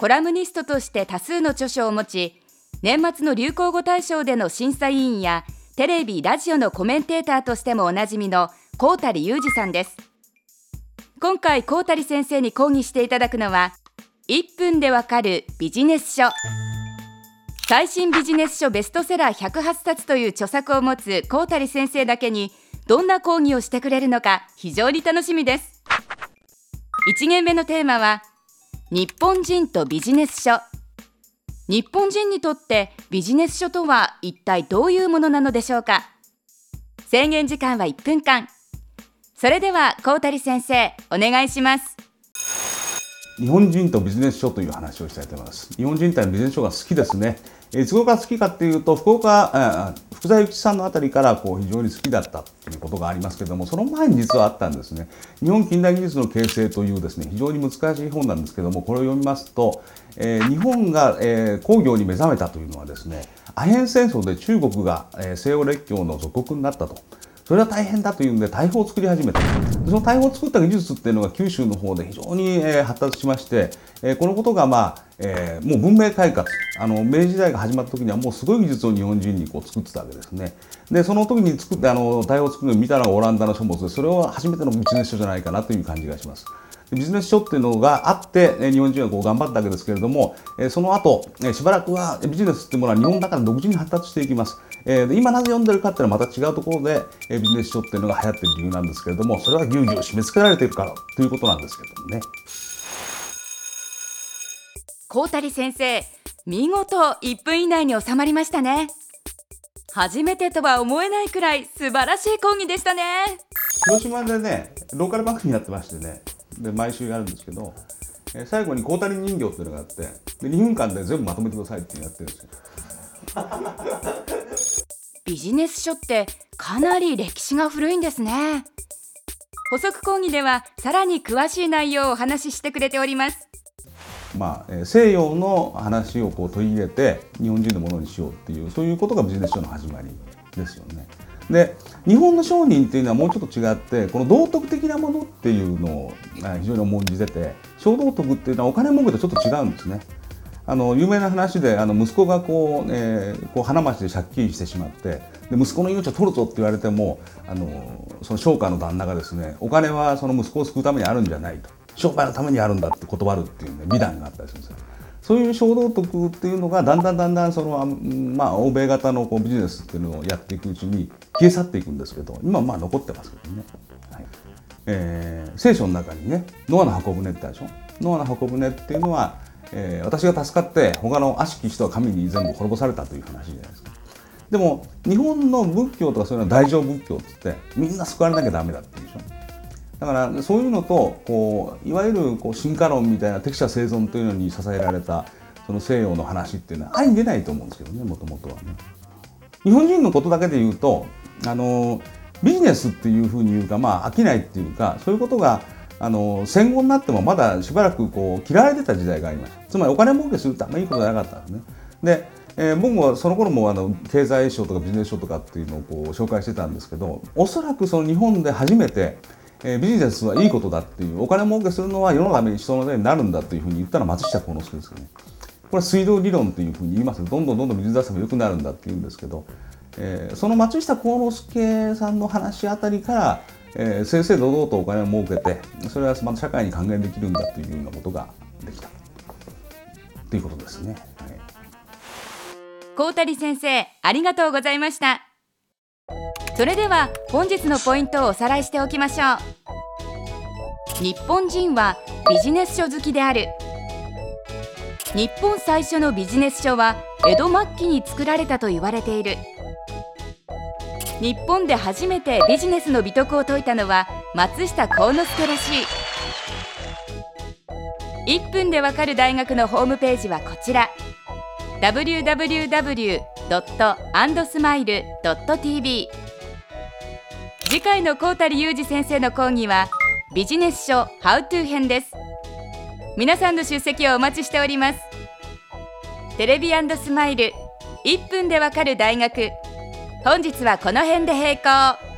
コラムニストとして多数の著書を持ち年末の流行語大賞での審査委員やテレビ・ラジオのコメンテーターとしてもおなじみの高谷裕二さんです。今回高谷先生に講義していただくのは1分でわかるビジネス書。最新ビジネス書ベストセラー108冊という著作を持つ高谷先生だけにどんな講義をしてくれるのか非常に楽しみです。1限目のテーマは日本人とビジネス書。日本人にとってビジネス書とは一体どういうものなのでしょうか？制限時間は1分間。それでは高谷先生お願いします。日本人とビジネス書という話をしたいと思います。日本人ってビジネス書が好きですね。いつ頃か好きかっていうと福岡福沢諭吉さんのあたりからこう非常に好きだったということがありますけれどもその前に実はあったんですね日本近代技術の形成というですね非常に難しい本なんですけどもこれを読みますと、えー、日本が、えー、工業に目覚めたというのはですねアヘン戦争で中国が、えー、西欧列強の属国になったと。それは大変だというんで大砲を作り始めたその大砲を作った技術っていうのが九州の方で非常に発達しまして、このことが、まあえ、もう文明開化あの明治時代が始まった時にはもうすごい技術を日本人にこう作ってたわけですねでその時に作ってあの大砲を作るのを見たのがオランダの書物でそれは初めてのビジネス書じゃないかなという感じがします。ビジネス書っていうのがあって日本人はこう頑張ったわけですけれどもその後しばらくはビジネスっていうものは日本の中で独自に発達していきます。えー、今なぜ読んでるかっていうのはまた違うところで、えー、ビジネス書っていうのが流行ってる理由なんですけれどもそれはぎゅうぎゅう締め付けられているからということなんですけどもね。高谷先生見事1分以内に収まりましたね初めてとは思えないくらい素晴らしい講義でしたね広島でねローカル番組やってましてねで毎週やるんですけど、えー、最後に高谷人形っていうのがあってで2分間で全部まとめてくださいってやってるんですよ。ビジネス書ってかなり歴史が古いんですね。補足講義ではさらに詳しい内容をお話ししてくれております。まあ、西洋の話をこう取り入れて日本人のものにしようっていうそういうことがビジネス書の始まりですよね。で日本の商人っていうのはもうちょっと違ってこの道徳的なものっていうのを非常に重んじてて小道徳っていうのはお金儲けとちょっと違うんですね。あの有名な話であの息子がこう,、えー、こう花街で借金してしまってで息子の命を取るぞって言われてもあのその商家の旦那がですねお金はその息子を救うためにあるんじゃないと商売のためにあるんだって断るっていうね美談があったりするんですよ。そういう衝動徳っていうのがだんだんだんだんその、まあ、欧米型のこうビジネスっていうのをやっていくうちに消え去っていくんですけど今まあ残ってますけどね。はいえー、聖書の中にねノアの箱舟ってあるでしょノアの箱舟っていうのは、えー、私が助かって他の悪しき人は神に全部滅ぼされたという話じゃないですか。でも日本の仏教とかそういうのは大乗仏教っつってみんな救われなきゃダメだっていうでしょ。だからそういうのとこういわゆるこう進化論みたいな適者生存というのに支えられたその西洋の話っていうのは相出ないと思うんですけどねもともとはね。日本人のことだけで言うとあのビジネスっていうふうに言うかまあ飽きないっていうかそういうことがあの戦後になってもまだしばらくこう嫌われてた時代がありましたつまりお金儲けするってあんまりいいことじゃなかったんですね。でえー、僕はその頃もあの経済書とかビジネス書とかっていうのをこう紹介してたんですけどおそらくその日本で初めてえー、ビジネスはいいことだっていうお金儲けするのは世のために人のためになるんだというふうに言ったのは松下幸之助ですよね。これは水道理論というふうに言いますどんどんどんどん水出せば良くなるんだって言うんですけど、えー、その松下幸之助さんの話あたりから、えー、正々堂々とお金を儲けてそれはまた社会に還元できるんだというようなことができたということですね。はい、高谷先生ありがとうございました。それでは本日のポイントをおさらいしておきましょう。日本人はビジネス書好きである。日本最初のビジネス書は江戸末期に作られたと言われている。日本で初めてビジネスの美徳を説いたのは松下幸之助らしい。1分でわかる大学のホームページはこちら。www.andsmile.tv 次回の高谷裕二先生の講義はビジネス書 How to 編です。皆さんの出席をお待ちしております。テレビスマイル1分でわかる大学。本日はこの辺で閉校。